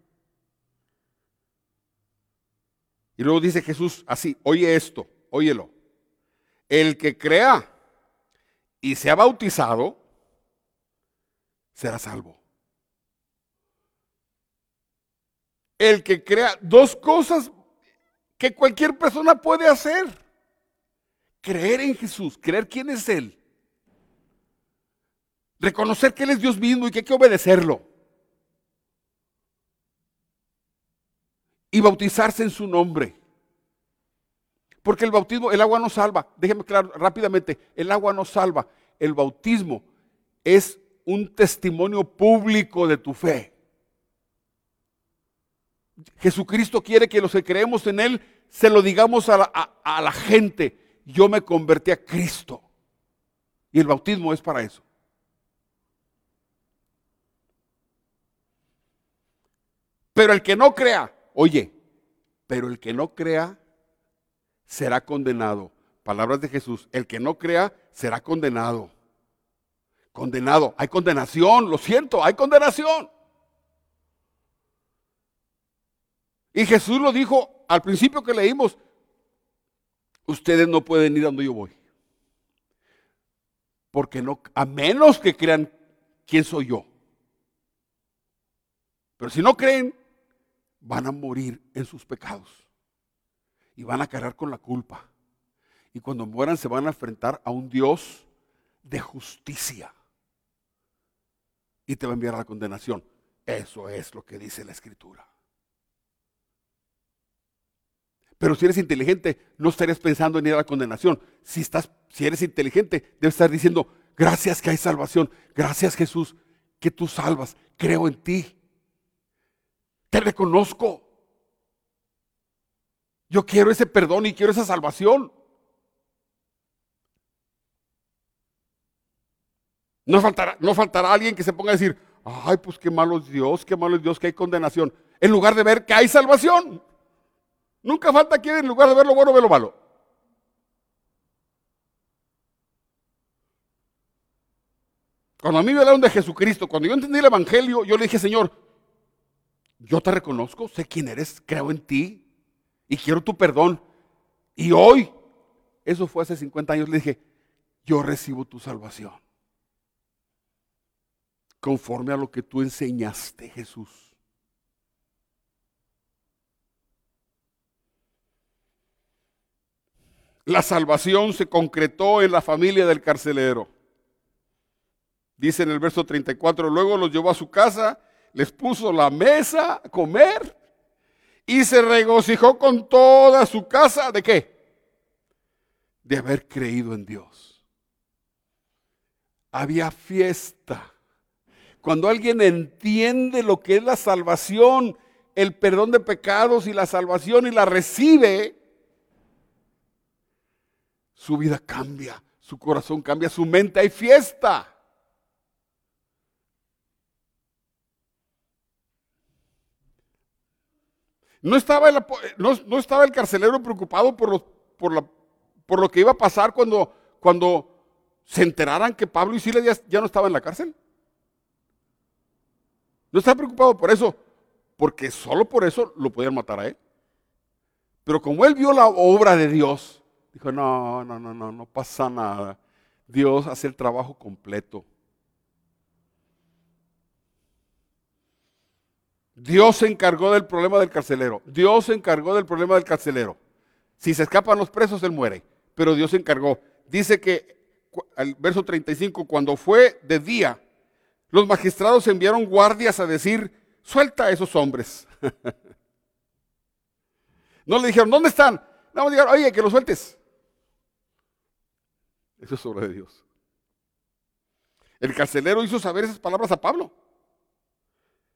Y luego dice Jesús así, oye esto, óyelo. El que crea y sea bautizado, será salvo. El que crea dos cosas que cualquier persona puede hacer. Creer en Jesús, creer quién es Él. Reconocer que Él es Dios mismo y que hay que obedecerlo. Y bautizarse en su nombre. Porque el bautismo, el agua no salva. Déjeme claro rápidamente, el agua no salva. El bautismo es un testimonio público de tu fe. Jesucristo quiere que los que creemos en Él se lo digamos a la, a la gente. Yo me convertí a Cristo. Y el bautismo es para eso. Pero el que no crea, oye, pero el que no crea será condenado. Palabras de Jesús, el que no crea será condenado. Condenado, hay condenación, lo siento, hay condenación. Y Jesús lo dijo al principio que leímos, ustedes no pueden ir donde yo voy. Porque no, a menos que crean quién soy yo. Pero si no creen, van a morir en sus pecados y van a cargar con la culpa. Y cuando mueran se van a enfrentar a un Dios de justicia y te va a enviar a la condenación. Eso es lo que dice la escritura. Pero si eres inteligente, no estarías pensando en ir a la condenación. Si, estás, si eres inteligente, debes estar diciendo, gracias que hay salvación, gracias Jesús, que tú salvas, creo en ti. Te reconozco. Yo quiero ese perdón y quiero esa salvación. No faltará, no faltará alguien que se ponga a decir, ay, pues qué malo es Dios, qué malo es Dios, que hay condenación. En lugar de ver que hay salvación. Nunca falta quien en lugar de ver lo bueno ve lo malo. Cuando a mí me hablaron de Jesucristo, cuando yo entendí el Evangelio, yo le dije, Señor, yo te reconozco, sé quién eres, creo en ti y quiero tu perdón. Y hoy, eso fue hace 50 años, le dije, yo recibo tu salvación. Conforme a lo que tú enseñaste, Jesús. La salvación se concretó en la familia del carcelero. Dice en el verso 34, luego los llevó a su casa les puso la mesa a comer y se regocijó con toda su casa. ¿De qué? De haber creído en Dios. Había fiesta. Cuando alguien entiende lo que es la salvación, el perdón de pecados y la salvación y la recibe, su vida cambia, su corazón cambia, su mente, hay fiesta. No estaba el, no, estaba el carcelero preocupado por, por, por, lo que iba a pasar cuando, cuando se enteraran que Pablo y Silas ya, ya no estaban en la cárcel. No estaba preocupado por eso, porque solo por eso lo podían matar a él. Pero como él vio la obra de Dios, dijo, no, no, no, no, no pasa nada. Dios hace el trabajo completo. Dios se encargó del problema del carcelero. Dios se encargó del problema del carcelero. Si se escapan los presos, él muere. Pero Dios se encargó. Dice que, al verso 35, cuando fue de día, los magistrados enviaron guardias a decir, suelta a esos hombres. no le dijeron, ¿dónde están? No, me dijeron, oye, que los sueltes. Eso es obra de Dios. El carcelero hizo saber esas palabras a Pablo.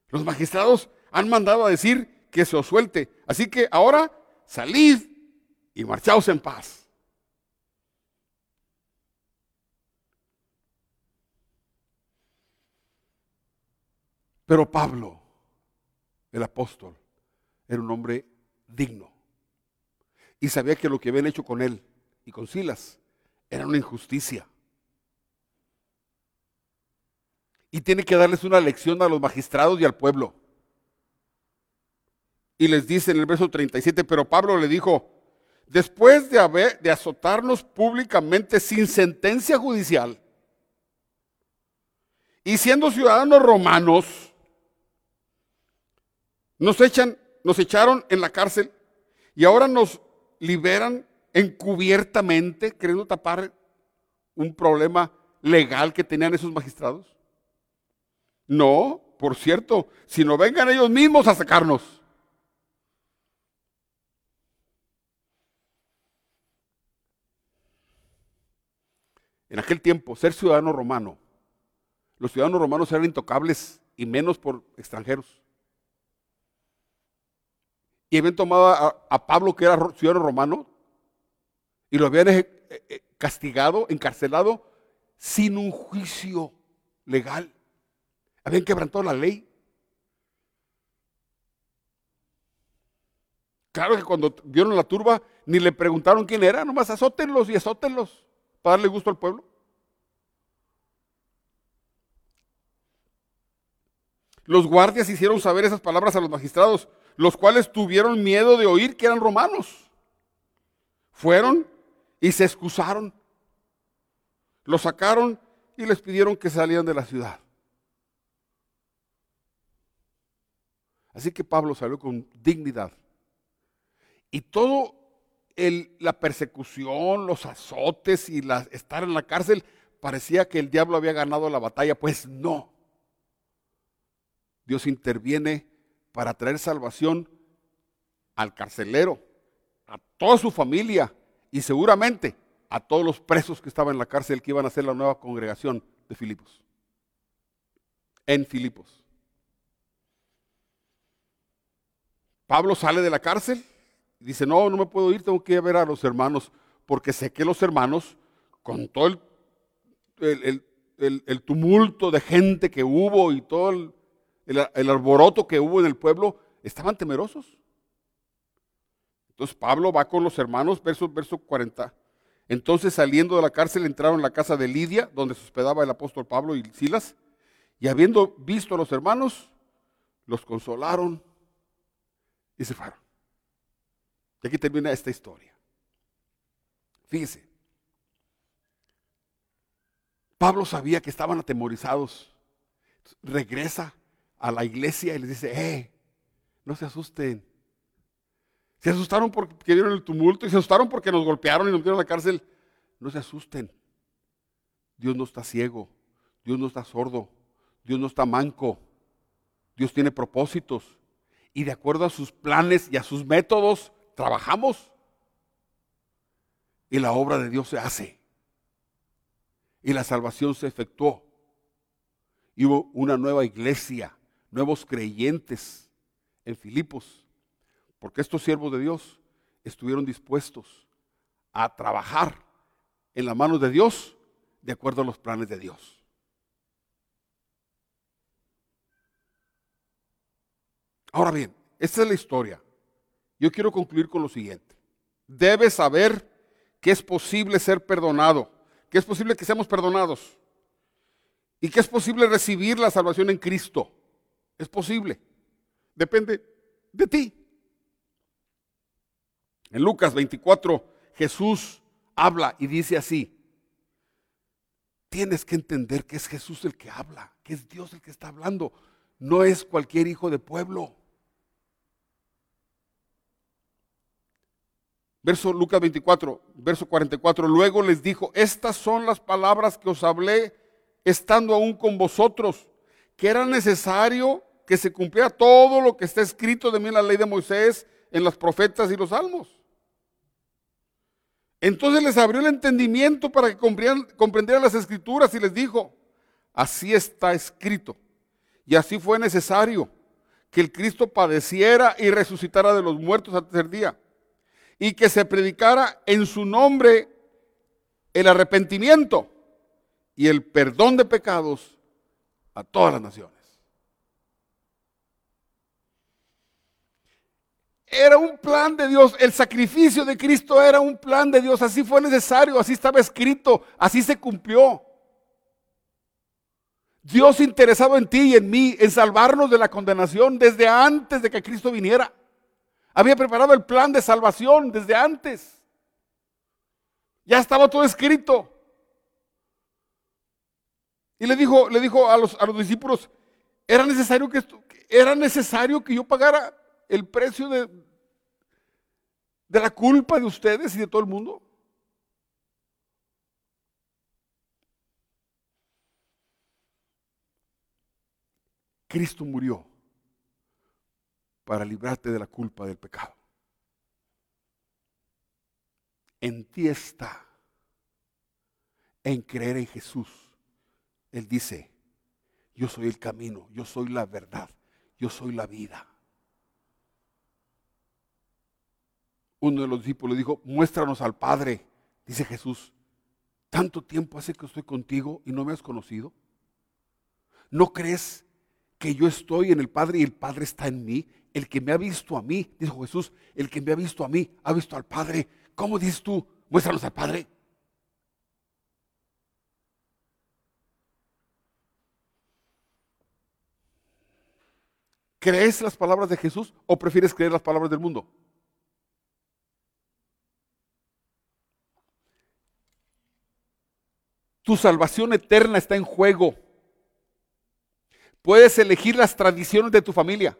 Los magistrados han mandado a decir que se os suelte. Así que ahora salid y marchaos en paz. Pero Pablo, el apóstol, era un hombre digno. Y sabía que lo que habían hecho con él y con Silas era una injusticia. y tiene que darles una lección a los magistrados y al pueblo. Y les dice en el verso 37, pero Pablo le dijo, después de, haber, de azotarnos públicamente sin sentencia judicial y siendo ciudadanos romanos, nos echan, nos echaron en la cárcel y ahora nos liberan encubiertamente, queriendo tapar un problema legal que tenían esos magistrados. No, por cierto, sino vengan ellos mismos a sacarnos. En aquel tiempo, ser ciudadano romano, los ciudadanos romanos eran intocables y menos por extranjeros. Y habían tomado a, Pablo, que era ciudadano romano, y lo habían eh, eh, castigado, encarcelado, sin un juicio legal. Habían quebrantado la ley. Claro que cuando vieron la turba, ni le preguntaron quién era, nomás azótenlos y azótenlos para darle gusto al pueblo. Los guardias hicieron saber esas palabras a los magistrados, los cuales tuvieron miedo de oír que eran romanos. Fueron y se excusaron. Los sacaron y les pidieron que salieran de la ciudad. Así que Pablo salió con dignidad. Y todo la persecución, los azotes y estar en la cárcel, parecía que el diablo había ganado la batalla. Pues no. Dios interviene para traer salvación al carcelero, a toda su familia y seguramente a todos los presos que estaban en la cárcel que iban a ser la nueva congregación de Filipos. En Filipos. Pablo sale de la cárcel y dice, no, no me puedo ir, tengo que ir a ver a los hermanos, porque sé que los hermanos, con todo el, tumulto de gente que hubo y todo el, arboroto que hubo en el pueblo, estaban temerosos. Entonces Pablo va con los hermanos, verso, verso 40. Entonces saliendo de la cárcel entraron en la casa de Lidia, donde se hospedaba el apóstol Pablo y Silas, y habiendo visto a los hermanos, los consolaron y se fueron. Y aquí termina esta historia. Fíjese. Pablo sabía que estaban atemorizados. Regresa a la iglesia y les dice, eh, no se asusten. Se asustaron porque vieron el tumulto y se asustaron porque nos golpearon y nos metieron a la cárcel. No se asusten. Dios no está ciego. Dios no está sordo. Dios no está manco. Dios tiene propósitos y de acuerdo a sus planes y a sus métodos trabajamos. Y la obra de Dios se hace. Y la salvación se efectuó. Y hubo una nueva iglesia, nuevos creyentes en Filipos. Porque estos siervos de Dios estuvieron dispuestos a trabajar en la mano de Dios de acuerdo a los planes de Dios. Ahora bien, esta es la historia. Yo quiero concluir con lo siguiente. Debes saber que es posible ser perdonado, que es posible que seamos perdonados y que es posible recibir la salvación en Cristo. Es posible. Depende de ti. En Lucas 24 Jesús habla y dice así, tienes que entender que es Jesús el que habla, que es Dios el que está hablando, no es cualquier hijo de pueblo. Verso Lucas 24, verso 44. Luego les dijo, estas son las palabras que os hablé estando aún con vosotros, que era necesario que se cumpliera todo lo que está escrito de mí en la ley de Moisés, en los profetas y los salmos. Entonces les abrió el entendimiento para que comprendieran las escrituras y les dijo, así está escrito. Y así fue necesario que el Cristo padeciera y resucitara de los muertos al tercer día y que se predicara en su nombre el arrepentimiento y el perdón de pecados a todas las naciones. Era un plan de Dios, el sacrificio de Cristo era un plan de Dios, así fue necesario, así estaba escrito, así se cumplió. Dios interesado en ti y en mí, en salvarnos de la condenación desde antes de que Cristo viniera. Había preparado el plan de salvación desde antes. Ya estaba todo escrito. Y le dijo, le dijo a, los, a los discípulos, era necesario que, era necesario que yo pagara el precio de, de la culpa de ustedes y de todo el mundo. Cristo murió para librarte de la culpa del pecado. En ti está, en creer en Jesús. Él dice, yo soy el camino, yo soy la verdad, yo soy la vida. Uno de los discípulos dijo, muéstranos al Padre, dice Jesús. ¿Tanto tiempo hace que estoy contigo y no me has conocido? ¿No crees que yo estoy en el Padre y el Padre está en mí. El que me ha visto a mí, dijo Jesús, el que me ha visto a mí, ha visto al Padre. ¿Cómo dices tú? Muéstranos al Padre. ¿Crees las palabras de Jesús o prefieres creer las palabras del mundo? Tu salvación eterna está en juego. Puedes elegir las tradiciones de tu familia.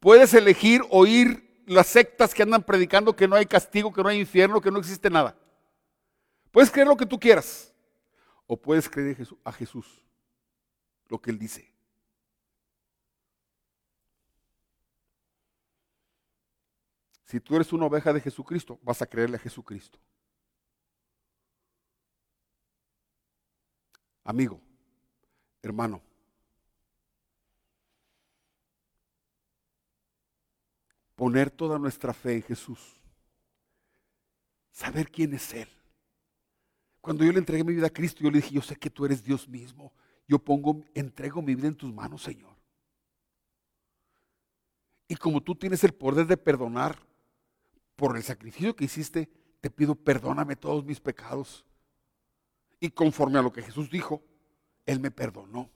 Puedes elegir oír las sectas que andan predicando que no hay castigo, que no hay infierno, que no existe nada. Puedes creer lo que tú quieras. O puedes creer a Jesús, lo que Él dice. Si tú eres una oveja de Jesucristo, vas a creerle a Jesucristo. Amigo, hermano. Poner toda nuestra fe en Jesús. Saber quién es Él. Cuando yo le entregué mi vida a Cristo, yo le dije, yo sé que tú eres Dios mismo. Yo pongo, entrego mi vida en tus manos, Señor. Y como tú tienes el poder de perdonar por el sacrificio que hiciste, te pido perdóname todos mis pecados. Y conforme a lo que Jesús dijo, él me perdonó.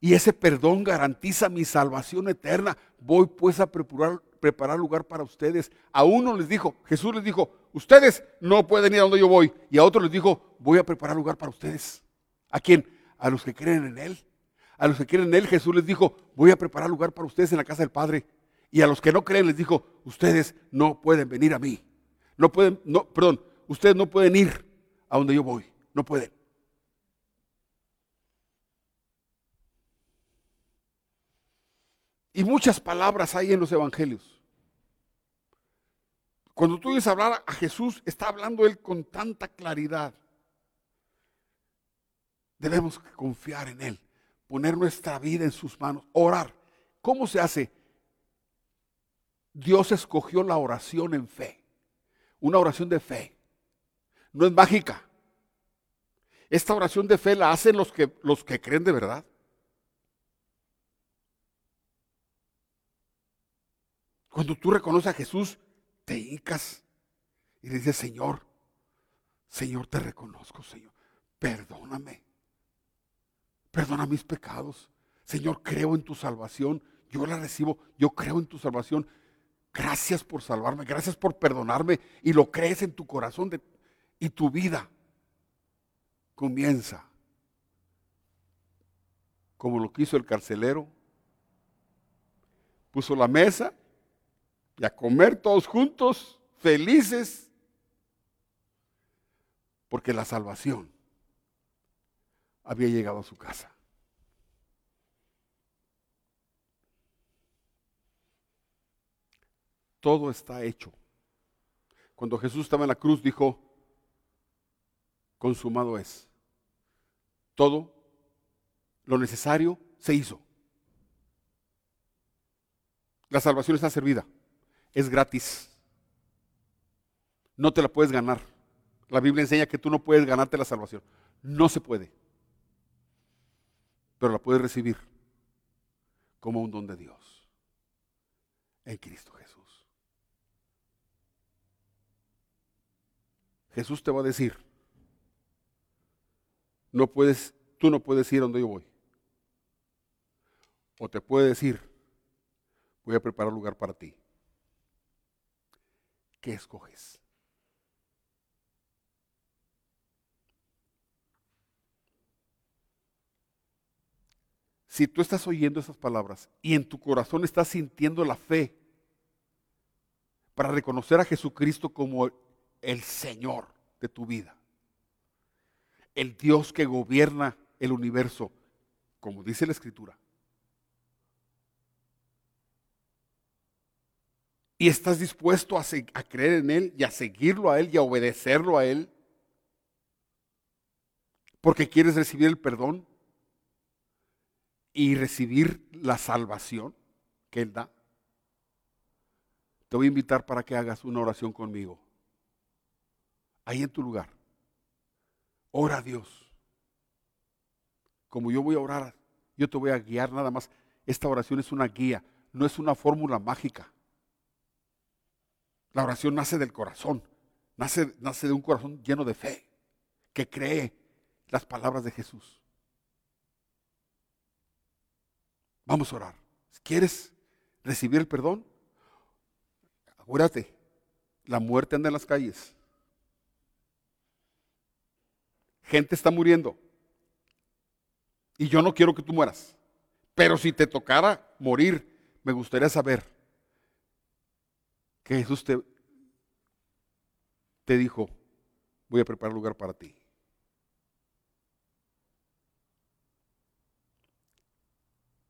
Y ese perdón garantiza mi salvación eterna. Voy pues a preparar, lugar para ustedes. A uno les dijo, Jesús les dijo, ustedes no pueden ir a donde yo voy. Y a otro les dijo, voy a preparar lugar para ustedes. ¿A quién? A los que creen en Él. A los que creen en Él, Jesús les dijo, voy a preparar lugar para ustedes en la casa del Padre. Y a los que no creen les dijo, ustedes no pueden venir a mí. No pueden, no, perdón, ustedes no pueden ir a donde yo voy. No pueden. Y muchas palabras hay en los evangelios. Cuando tú oyes hablar a Jesús, está hablando Él con tanta claridad. Debemos confiar en Él, poner nuestra vida en sus manos, orar. ¿Cómo se hace? Dios escogió la oración en fe, una oración de fe. No es mágica. Esta oración de fe la hacen los que, los que creen de verdad. Cuando tú reconoces a Jesús, te hincas y le dices, Señor, Señor, te reconozco, Señor. Perdóname. Perdona mis pecados. Señor, creo en tu salvación. Yo la recibo. Yo creo en tu salvación. Gracias por salvarme. Gracias por perdonarme. Y lo crees en tu corazón de, y tu vida comienza. Como lo quiso el carcelero. Puso la mesa y a comer todos juntos, felices, porque la salvación había llegado a su casa. Todo está hecho. Cuando Jesús estaba en la cruz dijo, consumado es. Todo lo necesario se hizo. La salvación está servida es gratis. No te la puedes ganar. La Biblia enseña que tú no puedes ganarte la salvación. No se puede. Pero la puedes recibir como un don de Dios en Cristo Jesús. Jesús te va a decir, no puedes, tú no puedes ir donde yo voy. O te puede decir, voy a preparar lugar para ti. ¿Qué escoges? Si tú estás oyendo esas palabras y en tu corazón estás sintiendo la fe para reconocer a Jesucristo como el Señor de tu vida, el Dios que gobierna el universo, como dice la Escritura, y estás dispuesto a, creer en Él y a seguirlo a Él y a obedecerlo a Él, porque quieres recibir el perdón, y recibir la salvación que Él da, te voy a invitar para que hagas una oración conmigo. Ahí en tu lugar. Ora a Dios. Como yo voy a orar, yo te voy a guiar nada más. Esta oración es una guía, no es una fórmula mágica. La oración nace del corazón, nace, nace de un corazón lleno de fe, que cree las palabras de Jesús. Vamos a orar. Quieres recibir el perdón, acuérdate, la muerte anda en las calles. Gente está muriendo. Y yo no quiero que tú mueras. Pero si te tocara morir, me gustaría saber que Jesús te, te dijo, voy a preparar lugar para ti.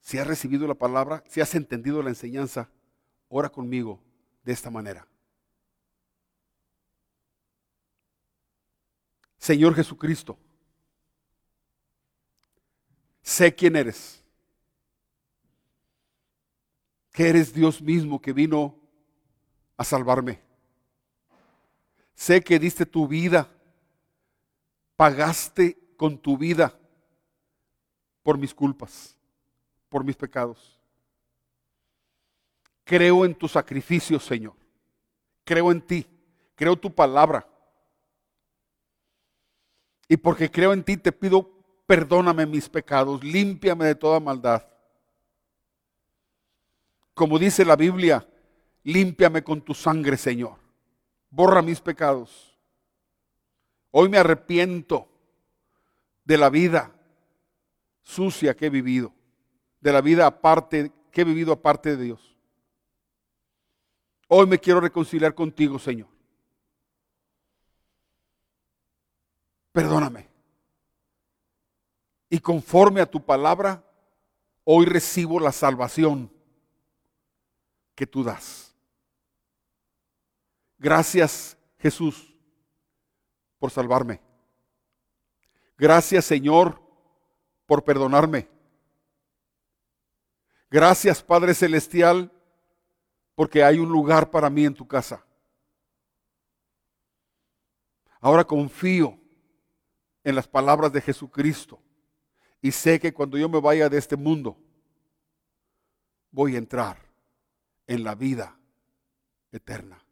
Si has recibido la palabra, si has entendido la enseñanza, ora conmigo de esta manera. Señor Jesucristo, sé quién eres. Que eres Dios mismo que vino a salvarme. Sé que diste tu vida, pagaste con tu vida por mis culpas por mis pecados. Creo en tu sacrificio, Señor. Creo en ti. Creo tu palabra. Y porque creo en ti te pido, perdóname mis pecados, límpiame de toda maldad. Como dice la Biblia, límpiame con tu sangre, Señor. Borra mis pecados. Hoy me arrepiento de la vida sucia que he vivido de la vida aparte, que he vivido aparte de Dios. Hoy me quiero reconciliar contigo, Señor. Perdóname. Y conforme a tu palabra, hoy recibo la salvación que tú das. Gracias, Jesús, por salvarme. Gracias, Señor, por perdonarme. Gracias Padre Celestial, porque hay un lugar para mí en tu casa. Ahora confío en las palabras de Jesucristo y sé que cuando yo me vaya de este mundo, voy a entrar en la vida eterna.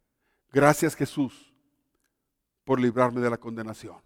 Gracias Jesús por librarme de la condenación.